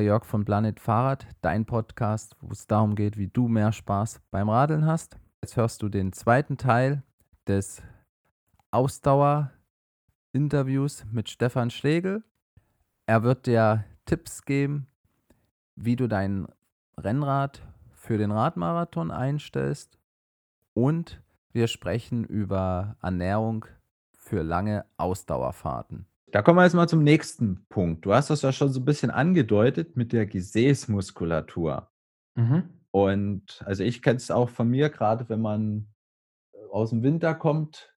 Jörg von Planet Fahrrad, dein Podcast, wo es darum geht, wie du mehr Spaß beim Radeln hast. Jetzt hörst du den zweiten Teil des Ausdauer-Interviews mit Stefan Schlegel. Er wird dir Tipps geben, wie du dein Rennrad für den Radmarathon einstellst und wir sprechen über Ernährung für lange Ausdauerfahrten. Da kommen wir jetzt mal zum nächsten Punkt. Du hast das ja schon so ein bisschen angedeutet mit der Gesäßmuskulatur. Mhm. Und also ich kenne es auch von mir, gerade wenn man äh, aus dem Winter kommt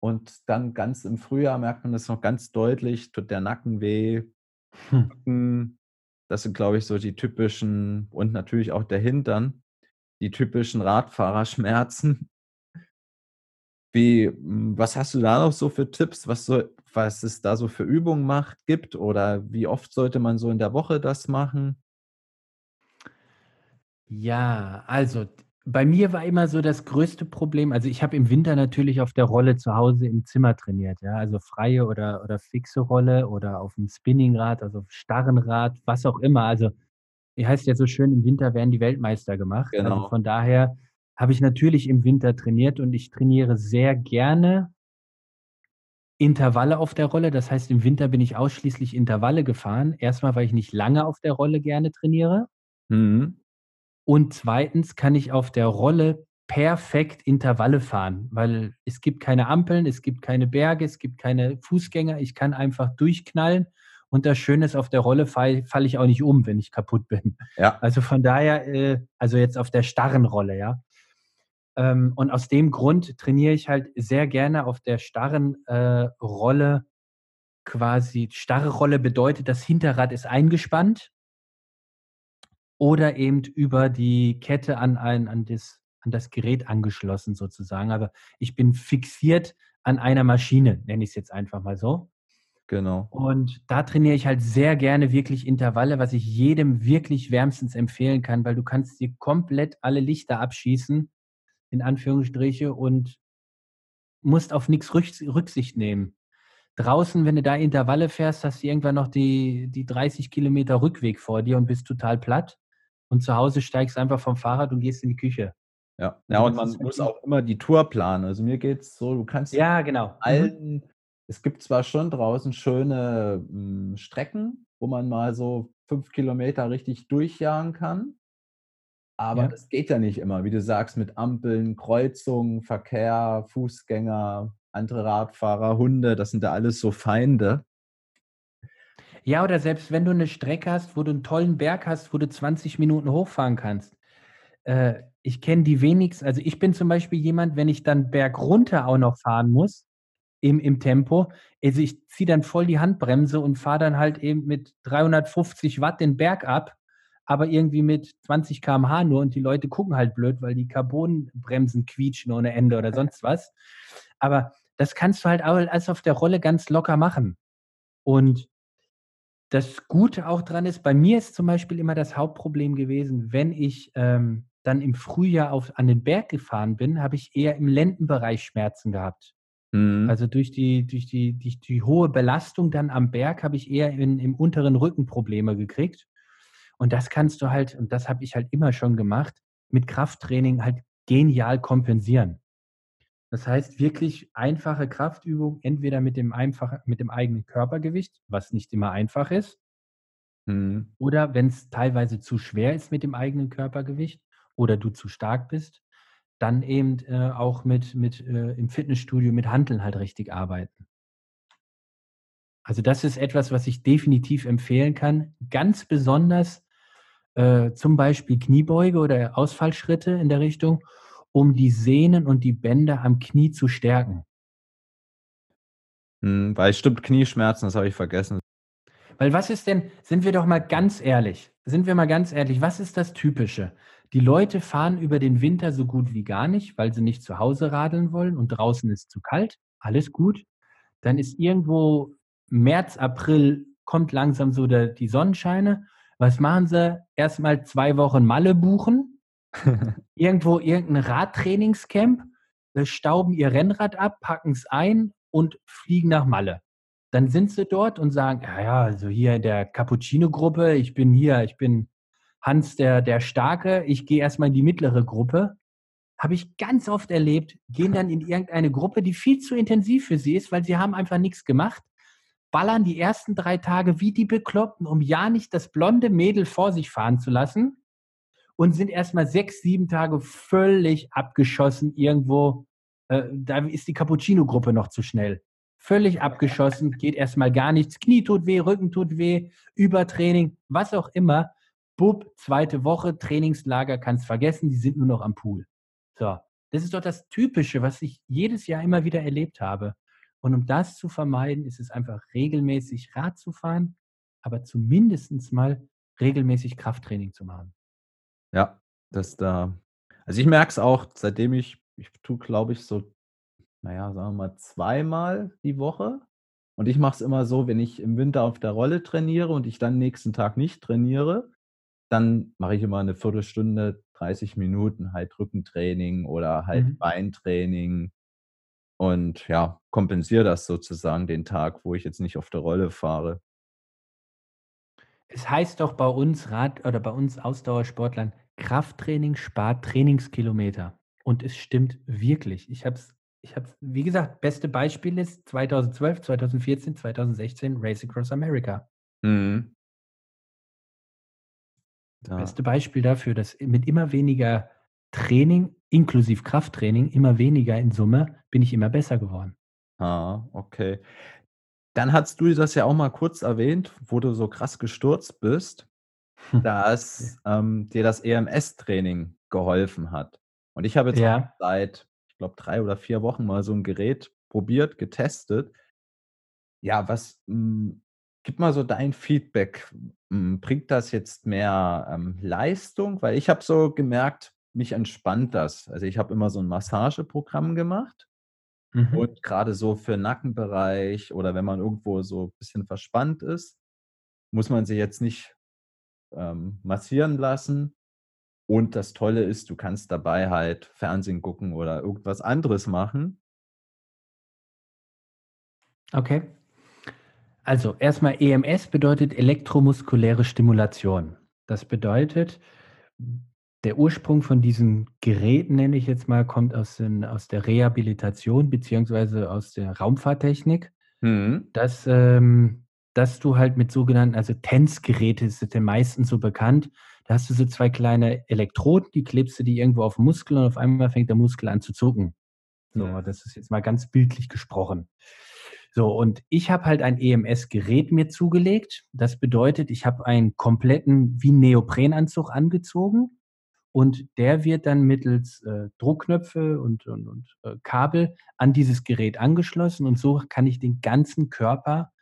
und dann ganz im Frühjahr merkt man das noch ganz deutlich, tut der Nacken weh. Hm. Das sind, glaube ich, so die typischen und natürlich auch der Hintern, die typischen Radfahrerschmerzen. Wie, hm, was hast du da noch so für Tipps, was, so, was es da so für Übungen macht, gibt? Oder wie oft sollte man so in der Woche das machen? Ja, also bei mir war immer so das größte Problem, also ich habe im Winter natürlich auf der Rolle zu Hause im Zimmer trainiert, ja, also freie oder, oder fixe Rolle oder auf dem Spinningrad, also auf starren Rad, was auch immer. Also, wie heißt ja so schön, im Winter werden die Weltmeister gemacht. Also Genau. von daher habe ich natürlich im Winter trainiert und ich trainiere sehr gerne Intervalle auf der Rolle. Das heißt, im Winter bin ich ausschließlich Intervalle gefahren. Erstmal, weil ich nicht lange auf der Rolle gerne trainiere. Mhm. Und zweitens kann ich auf der Rolle perfekt Intervalle fahren, weil es gibt keine Ampeln, es gibt keine Berge, es gibt keine Fußgänger. Ich kann einfach durchknallen. Und das Schöne ist, auf der Rolle falle fall ich auch nicht um, wenn ich kaputt bin. Ja. Also von daher, äh, also jetzt auf der starren Rolle, ja. Ähm, und aus dem Grund trainiere ich halt sehr gerne auf der starren äh, Rolle quasi. Starre Rolle bedeutet, das Hinterrad ist eingespannt oder eben über die Kette an, ein, an, das, an das Gerät angeschlossen sozusagen. Aber ich bin fixiert an einer Maschine, nenne ich es jetzt einfach mal so. Genau. Und da trainiere ich halt sehr gerne wirklich Intervalle, was ich jedem wirklich wärmstens empfehlen kann, weil du kannst dir komplett alle Lichter abschießen, in Anführungsstriche, und musst auf nichts Rücksicht nehmen. Draußen, wenn du da Intervalle fährst, hast du irgendwann noch die, die 30 Kilometer Rückweg vor dir und bist total platt. Und zu Hause steigst du einfach vom Fahrrad und gehst in die Küche. Ja, ja und man muss auch immer die Tour planen. Also mir geht es so, du kannst ja, genau. allen, mhm. es gibt zwar schon draußen schöne m, hm, Strecken, wo man mal so fünf Kilometer richtig durchjagen kann. Aber ja. das geht ja nicht immer, wie du sagst, mit Ampeln, Kreuzungen, Verkehr, Fußgänger, andere Radfahrer, Hunde, das sind ja alles so Feinde. Ja, oder selbst wenn du eine Strecke hast, wo du einen tollen Berg hast, wo du 20 Minuten hochfahren kannst. Äh, ich kenne die wenigsten, also ich bin zum Beispiel jemand, wenn ich dann Berg runter auch noch fahren muss, im, im Tempo, also ich ziehe dann voll die Handbremse und fahre dann halt eben mit 350 Watt den Berg ab, aber irgendwie mit 20 km/h nur und die Leute gucken halt blöd, weil die Carbonbremsen quietschen ohne Ende oder sonst was. Aber das kannst du halt auch alles auf der Rolle ganz locker machen. Und das Gute auch dran ist, bei mir ist zum Beispiel immer das Hauptproblem gewesen, wenn ich ähm, dann im Frühjahr auf, an den Berg gefahren bin, habe ich eher im Lendenbereich Schmerzen gehabt. Mhm. Also durch die, durch, die, durch die hohe Belastung dann am Berg habe ich eher in, im unteren Rücken Probleme gekriegt. Und das kannst du halt, und das habe ich halt immer schon gemacht, mit Krafttraining halt genial kompensieren. Das heißt wirklich einfache Kraftübung, entweder mit dem, einfach, mit dem eigenen Körpergewicht, was nicht immer einfach ist, mhm. oder wenn es teilweise zu schwer ist mit dem eigenen Körpergewicht oder du zu stark bist, dann eben äh, auch mit, mit äh, im Fitnessstudio mit Handeln halt richtig arbeiten. Also das ist etwas, was ich definitiv empfehlen kann. Ganz besonders äh, zum Beispiel Kniebeuge oder Ausfallschritte in der Richtung um die Sehnen und die Bänder am Knie zu stärken. Hm, weil stimmt, Knieschmerzen, das habe ich vergessen. Weil was ist denn, sind wir doch mal ganz ehrlich, sind wir mal ganz ehrlich, was ist das Typische? Die Leute fahren über den Winter so gut wie gar nicht, weil sie nicht zu Hause radeln wollen und draußen ist zu kalt, alles gut. Dann ist irgendwo März, April, kommt langsam so der, die Sonnenscheine. Was machen sie? Erstmal zwei Wochen Malle buchen, irgendwo irgendein Radtrainingscamp, stauben ihr Rennrad ab, packen es ein und fliegen nach Malle. dann sind sie dort und sagen, ja, ja, also hier in der Cappuccino-Gruppe, ich bin hier, ich bin Hans der, der Starke, ich gehe erstmal in die mittlere Gruppe. Habe ich ganz oft erlebt, gehen dann in irgendeine Gruppe, die viel zu intensiv für sie ist, weil sie haben einfach nichts gemacht, ballern die ersten drei Tage wie die Bekloppten, um ja nicht das blonde Mädel vor sich fahren zu lassen und sind erstmal sechs, sieben Tage völlig abgeschossen irgendwo. Äh, da ist die Cappuccino-Gruppe noch zu schnell völlig abgeschossen, geht erstmal gar nichts, Knie tut weh, Rücken tut weh, Übertraining, was auch immer. Bub, zweite Woche, Trainingslager, kannst vergessen, die sind nur noch am Pool. So, das ist doch das Typische, was ich jedes Jahr immer wieder erlebt habe. Und um das zu vermeiden, ist es einfach regelmäßig Rad zu fahren, aber zumindest mal regelmäßig Krafttraining zu machen. Ja, das da. Also ich merke es auch, seitdem ich, ich tue, glaube ich, so naja, sagen wir mal, zweimal die Woche. Und ich mache es immer so, wenn ich im Winter auf der Rolle trainiere und ich dann nächsten Tag nicht trainiere, dann mache ich immer eine Viertelstunde, 30 Minuten halt Rückentraining oder halt Mhm. Beintraining und ja, kompensiere das sozusagen den Tag, wo ich jetzt nicht auf der Rolle fahre. Es heißt doch bei uns Rad oder bei uns Ausdauersportlern, Krafttraining spart Trainingskilometer. Und es stimmt wirklich. Ich habe es ich habe, wie gesagt, beste Beispiel ist 2012, 2014, 2016 Race Across America. Mhm. Ja. Beste Beispiel dafür, dass mit immer weniger Training, inklusive Krafttraining, immer weniger in Summe, bin ich immer besser geworden. Ah, okay. Dann hast du das ja auch mal kurz erwähnt, wo du so krass gestürzt bist, dass ähm, dir das EMS-Training geholfen hat. Und ich habe jetzt ja. seit glaube, drei oder vier Wochen mal so ein Gerät probiert, getestet. Ja, was hm, gib mal so dein Feedback. Hm, bringt das jetzt mehr ähm, Leistung? Weil ich habe so gemerkt, mich entspannt das. Also ich habe immer so ein Massageprogramm gemacht. Mhm. Und gerade so für Nackenbereich oder wenn man irgendwo so ein bisschen verspannt ist, muss man sich jetzt nicht ähm, massieren lassen, und das Tolle ist, du kannst dabei halt Fernsehen gucken oder irgendwas anderes machen. Okay. Also erstmal EMS bedeutet elektromuskuläre Stimulation. Das bedeutet, der Ursprung von diesen Geräten, nenne ich jetzt mal, kommt aus, den, aus der Rehabilitation beziehungsweise aus der Raumfahrttechnik. Mhm. Dass, ähm, dass du halt mit sogenannten, also TENS-Geräte sind den meisten so bekannt, da hast du so zwei kleine Elektroden, die klebst du die irgendwo auf den Muskel und auf einmal fängt der Muskel an zu zucken. So, ja. das ist jetzt mal ganz bildlich gesprochen. So, und ich habe halt ein EMS-Gerät mir zugelegt. Das bedeutet, ich habe einen kompletten wie Neoprenanzug angezogen und der wird dann mittels äh, Druckknöpfe und, und, und äh, Kabel an dieses Gerät angeschlossen und so kann ich den ganzen Körper,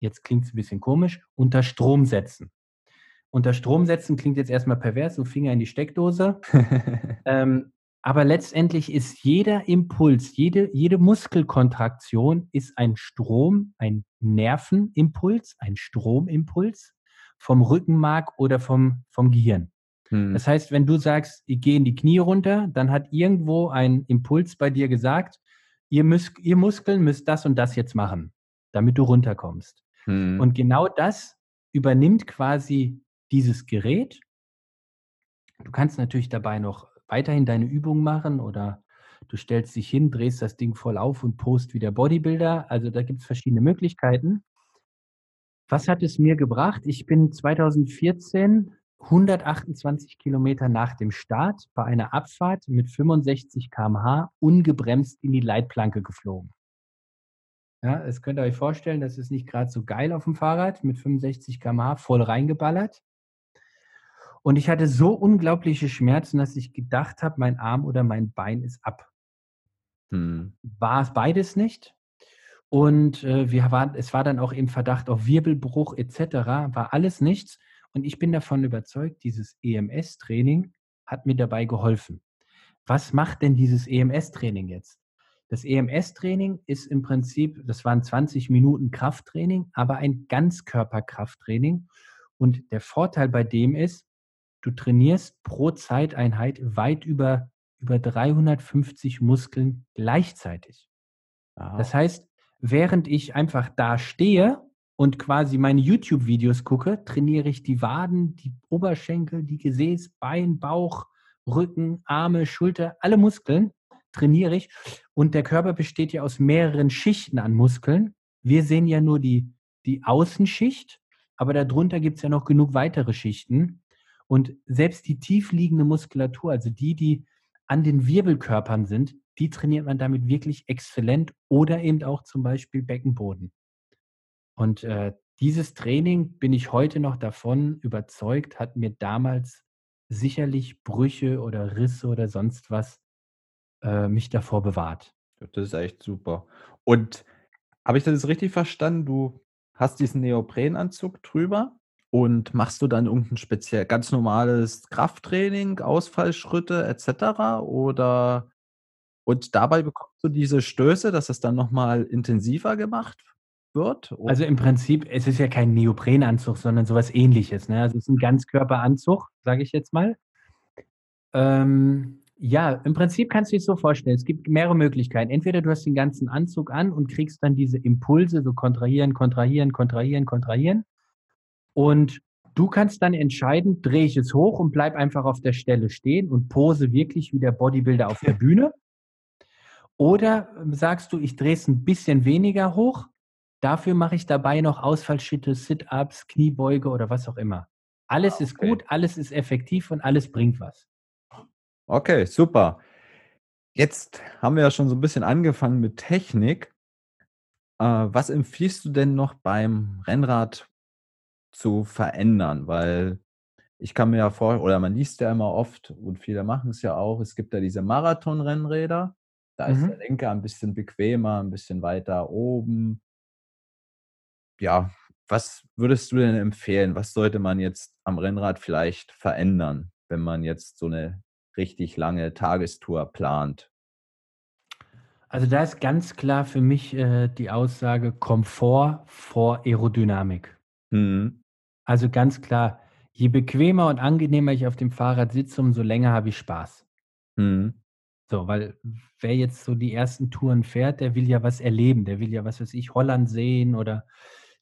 jetzt klingt es ein bisschen komisch, unter Strom setzen. Unter Strom setzen klingt jetzt erstmal pervers, so Finger in die Steckdose. ähm, aber letztendlich ist jeder Impuls, jede, jede Muskelkontraktion ist ein Strom, ein Nervenimpuls, ein Stromimpuls vom Rückenmark oder vom, vom Gehirn. Hm. Das heißt, wenn du sagst, ich gehe in die Knie runter, dann hat irgendwo ein Impuls bei dir gesagt, ihr, müsst, ihr Muskeln müsst das und das jetzt machen, damit du runterkommst. Hm. Und genau das übernimmt quasi dieses Gerät. Du kannst natürlich dabei noch weiterhin deine Übungen machen oder du stellst dich hin, drehst das Ding voll auf und post wie der Bodybuilder. Also da gibt es verschiedene Möglichkeiten. Was hat es mir gebracht? Ich bin 2014 128 Kilometer nach dem Start bei einer Abfahrt mit 65 km/h ungebremst in die Leitplanke geflogen. Ja, das könnt ihr euch vorstellen, das ist nicht gerade so geil auf dem Fahrrad mit 65 km/h voll reingeballert. Und ich hatte so unglaubliche Schmerzen, dass ich gedacht habe, mein Arm oder mein Bein ist ab. Hm. War es beides nicht. Und äh, wir waren, es war dann auch im Verdacht auf Wirbelbruch etc., war alles nichts. Und ich bin davon überzeugt, dieses EMS-Training hat mir dabei geholfen. Was macht denn dieses EMS-Training jetzt? Das EMS-Training ist im Prinzip, das waren 20 Minuten Krafttraining, aber ein Ganzkörperkrafttraining. Und der Vorteil bei dem ist, du trainierst pro Zeiteinheit weit über, über 350 Muskeln gleichzeitig. Wow. Das heißt, während ich einfach da stehe und quasi meine YouTube-Videos gucke, trainiere ich die Waden, die Oberschenkel, die Gesäß, Bein, Bauch, Rücken, Arme, Schulter, alle Muskeln trainiere ich. Und der Körper besteht ja aus mehreren Schichten an Muskeln. Wir sehen ja nur die, die Außenschicht, aber darunter gibt es ja noch genug weitere Schichten. Und selbst die tiefliegende Muskulatur, also die, die an den Wirbelkörpern sind, die trainiert man damit wirklich exzellent oder eben auch zum Beispiel Beckenboden. Und äh, dieses Training, bin ich heute noch davon überzeugt, hat mir damals sicherlich Brüche oder Risse oder sonst was äh, mich davor bewahrt. Das ist echt super. Und habe ich das jetzt richtig verstanden? Du hast diesen Neoprenanzug drüber und machst du dann irgendein speziell ganz normales Krafttraining, Ausfallschritte etc. Oder und dabei bekommst du diese Stöße, dass es dann nochmal intensiver gemacht wird? Oder? Also im Prinzip, es ist ja kein Neoprenanzug, sondern sowas ähnliches. Ne? Also es ist ein Ganzkörperanzug, sage ich jetzt mal. Ähm, ja, im Prinzip kannst du dich so vorstellen. Es gibt mehrere Möglichkeiten. Entweder du hast den ganzen Anzug an und kriegst dann diese Impulse, so kontrahieren, kontrahieren, kontrahieren, kontrahieren. Und du kannst dann entscheiden, drehe ich es hoch und bleib einfach auf der Stelle stehen und pose wirklich wie der Bodybuilder auf der Bühne. Oder sagst du, ich drehe es ein bisschen weniger hoch, dafür mache ich dabei noch Ausfallschritte, Sit-ups, Kniebeuge oder was auch immer. Alles ah, okay. ist gut, alles ist effektiv und alles bringt was. Okay, super. Jetzt haben wir ja schon so ein bisschen angefangen mit Technik. Äh, was empfiehlst du denn noch beim Rennrad zu verändern? Weil ich kann mir ja vor oder man liest ja immer oft und viele machen es ja auch, es gibt ja diese Marathon-Rennräder. Da ist der mhm. Lenker ein bisschen bequemer, ein bisschen weiter oben. Ja, was würdest du denn empfehlen? Was sollte man jetzt am Rennrad vielleicht verändern, wenn man jetzt so eine richtig lange Tagestour plant? Also da ist ganz klar für mich äh, die Aussage Komfort vor Aerodynamik. Mhm. Also ganz klar, je bequemer und angenehmer ich auf dem Fahrrad sitze, umso länger habe ich Spaß. Mhm. So, weil wer jetzt so die ersten Touren fährt, der will ja was erleben, der will ja, was weiß ich, Holland sehen oder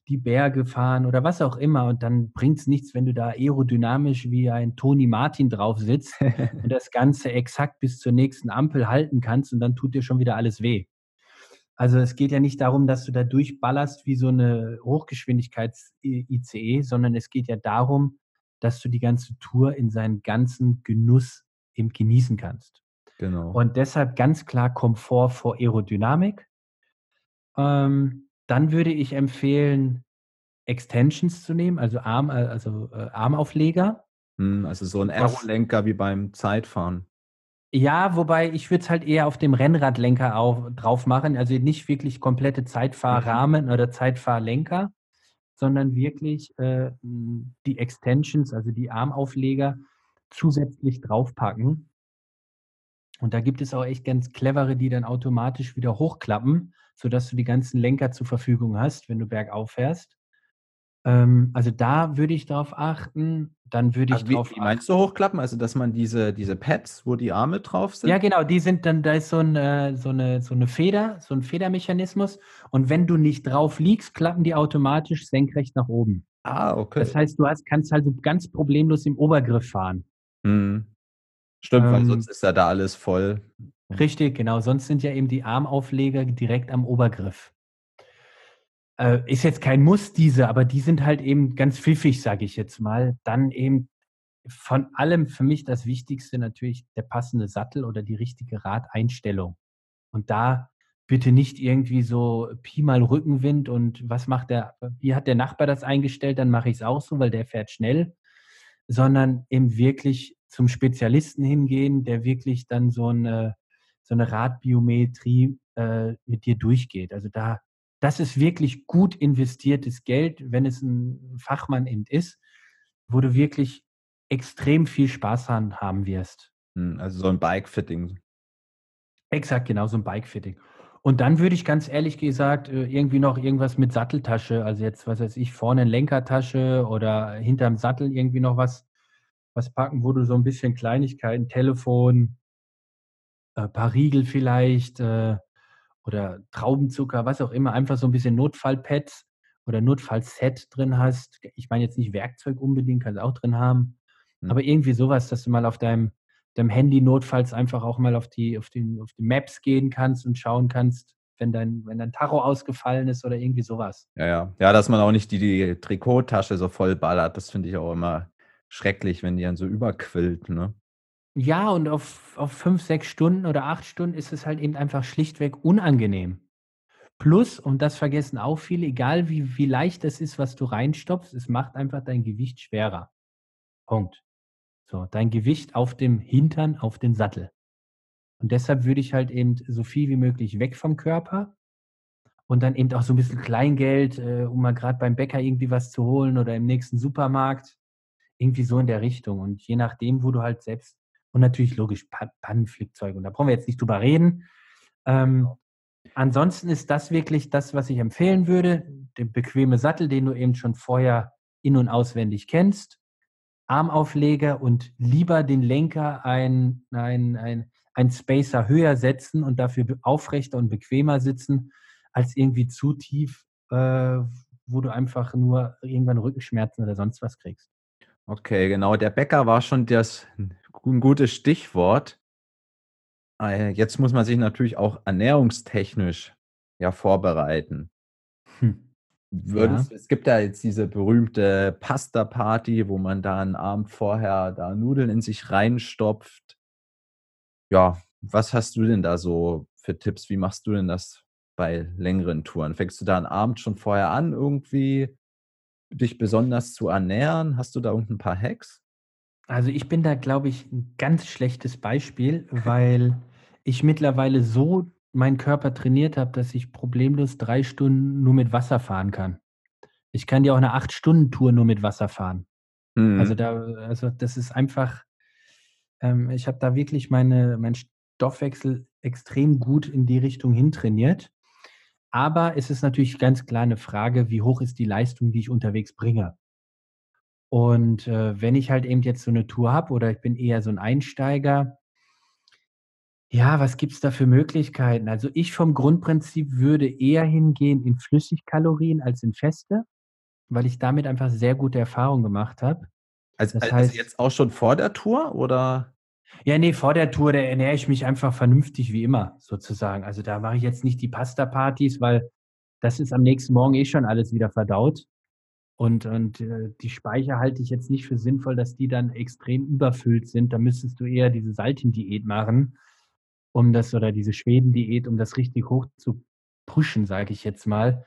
die Berge fahren oder was auch immer. Und dann bringt es nichts, wenn du da aerodynamisch wie ein Toni Martin drauf sitzt und das Ganze exakt bis zur nächsten Ampel halten kannst und dann tut dir schon wieder alles weh. Also es geht ja nicht darum, dass du da durchballerst wie so eine Hochgeschwindigkeits-ICE, sondern es geht ja darum, dass du die ganze Tour in seinen ganzen Genuss eben genießen kannst. Genau. Und deshalb ganz klar Komfort vor Aerodynamik. Ähm, dann würde ich empfehlen, Extensions zu nehmen, also Arm, äh, also äh, Armaufleger. Hm, also so ein Aerolenker wie beim Zeitfahren. Ja, wobei ich würde es halt eher auf dem Rennradlenker auch drauf machen, also nicht wirklich komplette Zeitfahrrahmen mhm. oder Zeitfahrlenker, sondern wirklich äh, die Extensions, also die Armaufleger, zusätzlich draufpacken. Und da gibt es auch echt ganz clevere, die dann automatisch wieder hochklappen sodass du die ganzen Lenker zur Verfügung hast, wenn du bergauf fährst. Ähm, also da würde ich darauf achten. Dann würde ich also drauf wie, wie meinst du hochklappen? Also dass man diese, diese Pads, wo die Arme drauf sind? Ja, genau, die sind dann, da ist so, ein, äh, so, eine, so eine Feder, so ein Federmechanismus. Und wenn du nicht drauf liegst, klappen die automatisch senkrecht nach oben. Ah, okay. Das heißt, du hast, kannst halt so ganz problemlos im Obergriff fahren. Mhm. Stimmt, ähm, weil sonst ist ja da alles voll. Richtig, genau. Sonst sind ja eben die Armaufleger direkt am Obergriff. Äh, ist jetzt kein Muss, diese, aber die sind halt eben ganz pfiffig, sage ich jetzt mal. Dann eben von allem für mich das Wichtigste natürlich der passende Sattel oder die richtige Radeinstellung. Und da bitte nicht irgendwie so Pi mal Rückenwind und was macht der, wie hat der Nachbar das eingestellt, dann mache ich es auch so, weil der fährt schnell, sondern eben wirklich zum Spezialisten hingehen, der wirklich dann so eine so eine Radbiometrie äh, mit dir durchgeht. Also da, das ist wirklich gut investiertes Geld, wenn es ein Fachmann eben ist, wo du wirklich extrem viel Spaß an haben wirst. Hm, also so ein Bike-Fitting. Exakt, genau, so ein Bike-Fitting. Und dann würde ich ganz ehrlich gesagt äh, irgendwie noch irgendwas mit Satteltasche, also jetzt, was weiß ich, vorne eine Lenkertasche oder hinterm Sattel irgendwie noch was, was packen, wo du so ein bisschen Kleinigkeiten, Telefon, äh, paar Riegel vielleicht äh, oder Traubenzucker, was auch immer, einfach so ein bisschen Notfallpads oder Notfallset drin hast. Ich meine jetzt nicht Werkzeug unbedingt, kannst du auch drin haben, mhm. aber irgendwie sowas, dass du mal auf deinem, deinem Handy notfalls einfach auch mal auf die, auf, den, auf die Maps gehen kannst und schauen kannst, wenn dein, wenn dein Tacho ausgefallen ist oder irgendwie sowas. Ja, ja. Ja, dass man auch nicht die, die Trikottasche so voll ballert, das finde ich auch immer schrecklich, wenn die dann so überquillt, ne? Ja, und auf, auf fünf, sechs Stunden oder acht Stunden ist es halt eben einfach schlichtweg unangenehm. Plus, und das vergessen auch viele, egal wie, wie leicht es ist, was du reinstopfst, es macht einfach dein Gewicht schwerer. Punkt. So, dein Gewicht auf dem Hintern, auf den Sattel. Und deshalb würde ich halt eben so viel wie möglich weg vom Körper und dann eben auch so ein bisschen Kleingeld, äh, um mal gerade beim Bäcker irgendwie was zu holen oder im nächsten Supermarkt. Irgendwie so in der Richtung. Und je nachdem, wo du halt selbst, und natürlich logisch Pannenflickzeug, und da brauchen wir jetzt nicht drüber reden. Ähm, ansonsten ist das wirklich das, was ich empfehlen würde. Der bequeme Sattel, den du eben schon vorher in- und auswendig kennst. Armaufleger und lieber den Lenker ein, ein, ein einen Spacer höher setzen und dafür aufrechter und bequemer sitzen, als irgendwie zu tief, äh, wo du einfach nur irgendwann Rückenschmerzen oder sonst was kriegst. Okay, genau. Der Bäcker war schon das ein gutes Stichwort. Äh, jetzt muss man sich natürlich auch ernährungstechnisch ja vorbereiten. Hm. Würdest, ja. Es gibt ja jetzt diese berühmte Pasta-Party, wo man da einen Abend vorher da Nudeln in sich reinstopft ja, was hast du denn da so für Tipps? Wie machst du denn das bei längeren Touren? Fängst du da einen Abend schon vorher an, irgendwie dich besonders zu ernähren? Hast du da irgendein paar Hacks? Also ich bin da, glaube ich, ein ganz schlechtes Beispiel, weil ich mittlerweile so meinen Körper trainiert habe, dass ich problemlos drei Stunden nur mit Wasser fahren kann. Ich kann ja auch eine Acht-Stunden-Tour nur mit Wasser fahren. Also mhm. Also da, also das ist einfach, ähm, ich habe da wirklich meine, meinen Stoffwechsel extrem gut in die Richtung hintrainiert. Aber es ist natürlich ganz klar eine Frage, wie hoch ist die Leistung, die ich unterwegs bringe. Und äh, wenn ich halt eben jetzt so eine Tour habe oder ich bin eher so ein Einsteiger, ja, was gibt es da für Möglichkeiten? Also ich vom Grundprinzip würde eher hingehen in Flüssigkalorien als in feste, weil ich damit einfach sehr gute Erfahrungen gemacht habe. Also, das also jetzt auch schon vor der Tour oder? Ja, nee, vor der Tour, da ernähre ich mich einfach vernünftig wie immer, sozusagen. Also da mache ich jetzt nicht die Pasta-Partys, weil das ist am nächsten Morgen eh schon alles wieder verdaut. Und, und äh, die Speicher halte ich jetzt nicht für sinnvoll, dass die dann extrem überfüllt sind. Da müsstest du eher diese Saltin-Diät machen, um das, oder diese Schweden-Diät, um das richtig hoch zu pushen, sage ich jetzt mal.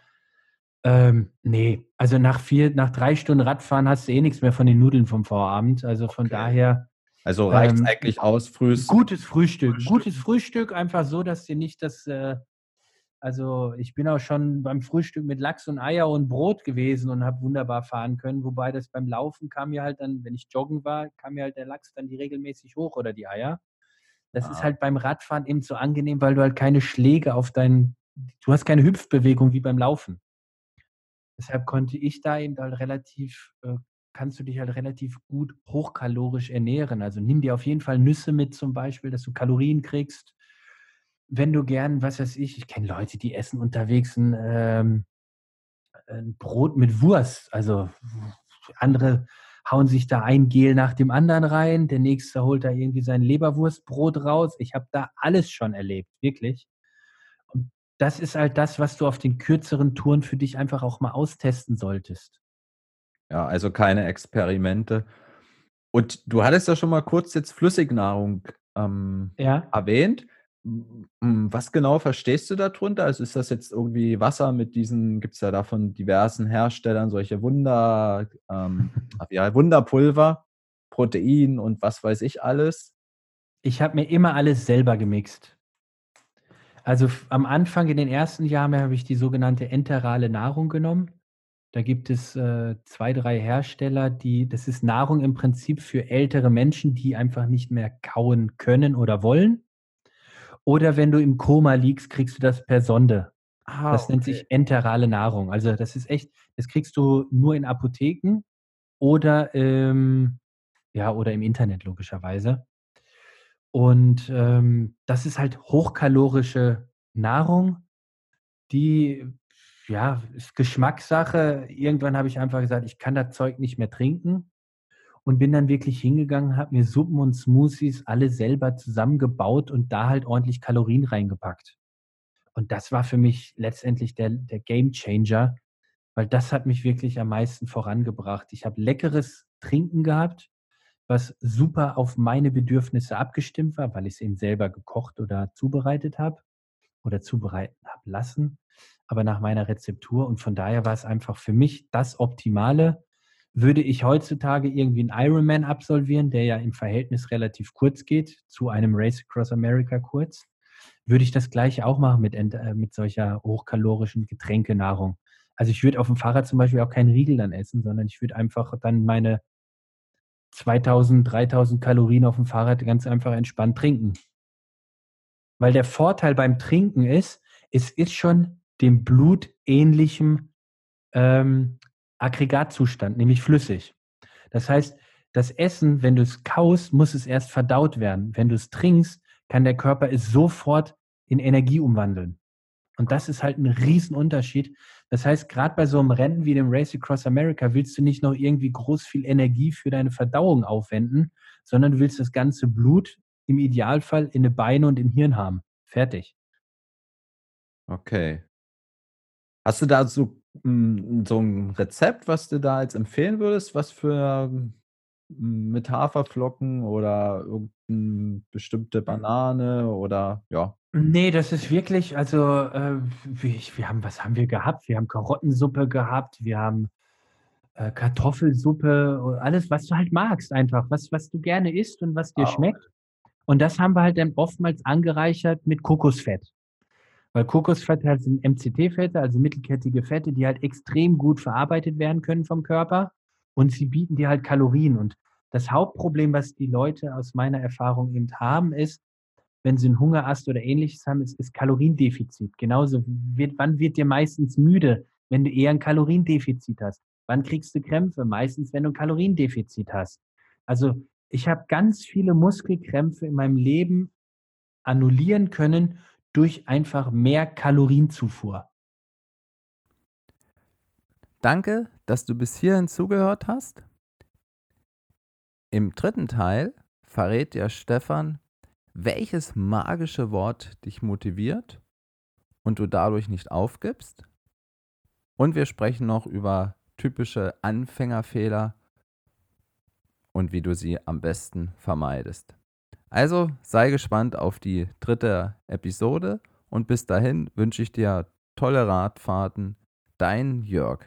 Ähm, nee, also nach vier, nach drei Stunden Radfahren hast du eh nichts mehr von den Nudeln vom Vorabend. Also von okay. daher. Also reicht es ähm, eigentlich aus, frühs. Gutes Frühstück. Frühstück. Gutes Frühstück, einfach so, dass dir nicht das. Äh, also ich bin auch schon beim Frühstück mit Lachs und Eier und Brot gewesen und habe wunderbar fahren können. Wobei das beim Laufen kam mir halt dann, wenn ich joggen war, kam mir halt der Lachs dann die regelmäßig hoch oder die Eier. Das ah. ist halt beim Radfahren eben so angenehm, weil du halt keine Schläge auf deinen, du hast keine Hüpfbewegung wie beim Laufen. Deshalb konnte ich da eben halt relativ, äh, kannst du dich halt relativ gut hochkalorisch ernähren. Also nimm dir auf jeden Fall Nüsse mit zum Beispiel, dass du Kalorien kriegst. Wenn du gern, was weiß ich, ich kenne Leute, die essen unterwegs ein, ähm, ein Brot mit Wurst. Also andere hauen sich da ein Gel nach dem anderen rein. Der nächste holt da irgendwie sein Leberwurstbrot raus. Ich habe da alles schon erlebt, wirklich das ist halt das, was du auf den kürzeren Touren für dich einfach auch mal austesten solltest. Ja, also keine Experimente. Und du hattest ja schon mal kurz jetzt Flüssignahrung ähm, ja. erwähnt. Was genau verstehst du darunter? Also ist das jetzt irgendwie Wasser mit diesen, gibt es ja da von diversen Herstellern solche Wunder, ähm, ja, Wunderpulver, Protein und was weiß ich alles? Ich habe mir immer alles selber gemixt. Also am Anfang in den ersten Jahren habe ich die sogenannte enterale Nahrung genommen. Da gibt es äh, zwei, drei Hersteller, die, das ist Nahrung im Prinzip für ältere Menschen, die einfach nicht mehr kauen können oder wollen. Oder wenn du im Koma liegst, kriegst du das per Sonde. Ah, das okay. nennt sich enterale Nahrung. Also das ist echt, das kriegst du nur in Apotheken oder ähm, ja oder im Internet logischerweise. Und ähm, das ist halt hochkalorische Nahrung, die, ja, ist Geschmackssache. Irgendwann habe ich einfach gesagt, ich kann das Zeug nicht mehr trinken und bin dann wirklich hingegangen, habe mir Suppen und Smoothies alle selber zusammengebaut und da halt ordentlich Kalorien reingepackt. Und das war für mich letztendlich der, der Game Changer, weil das hat mich wirklich am meisten vorangebracht. Ich habe leckeres Trinken gehabt, was super auf meine Bedürfnisse abgestimmt war, weil ich es eben selber gekocht oder zubereitet habe oder zubereiten habe lassen, aber nach meiner Rezeptur. Und von daher war es einfach für mich das Optimale. Würde ich heutzutage irgendwie einen Ironman absolvieren, der ja im Verhältnis relativ kurz geht, zu einem Race Across America kurz, würde ich das gleiche auch machen mit, äh, mit solcher hochkalorischen Getränkenahrung. Also ich würde auf dem Fahrrad zum Beispiel auch keinen Riegel dann essen, sondern ich würde einfach dann meine 2000, 3000 Kalorien auf dem Fahrrad ganz einfach entspannt trinken. Weil der Vorteil beim Trinken ist, es ist schon dem Blut ähnlichem ähm, Aggregatzustand, nämlich flüssig. Das heißt, das Essen, wenn du es kaust, muss es erst verdaut werden. Wenn du es trinkst, kann der Körper es sofort in Energie umwandeln. Und das ist halt ein Riesenunterschied. Das heißt, gerade bei so einem Rennen wie dem Race Across America willst du nicht noch irgendwie groß viel Energie für deine Verdauung aufwenden, sondern du willst das ganze Blut im Idealfall in den Beine und im Hirn haben. Fertig. Okay. Hast du da so, so ein Rezept, was du da jetzt empfehlen würdest, was für hm, mit Haferflocken oder irgendeine bestimmte Banane oder ja? Nee, das ist wirklich, also äh, wir, wir haben, was haben wir gehabt? Wir haben Karottensuppe gehabt, wir haben äh, Kartoffelsuppe, alles, was du halt magst, einfach, was, was du gerne isst und was dir oh. schmeckt. Und das haben wir halt dann oftmals angereichert mit Kokosfett. Weil Kokosfett halt sind MCT-Fette, also mittelkettige Fette, die halt extrem gut verarbeitet werden können vom Körper und sie bieten dir halt Kalorien. Und das Hauptproblem, was die Leute aus meiner Erfahrung eben haben, ist, wenn sie einen Hungerast oder ähnliches haben, ist, ist Kaloriendefizit. Genauso wird, wann wird dir meistens müde, wenn du eher ein Kaloriendefizit hast? Wann kriegst du Krämpfe? Meistens, wenn du ein Kaloriendefizit hast. Also ich habe ganz viele Muskelkrämpfe in meinem Leben annullieren können durch einfach mehr Kalorienzufuhr. Danke, dass du bis hierhin zugehört hast. Im dritten Teil verrät dir Stefan, welches magische Wort dich motiviert und du dadurch nicht aufgibst. Und wir sprechen noch über typische Anfängerfehler und wie du sie am besten vermeidest. Also sei gespannt auf die dritte Episode und bis dahin wünsche ich dir tolle Radfahrten. Dein Jörg.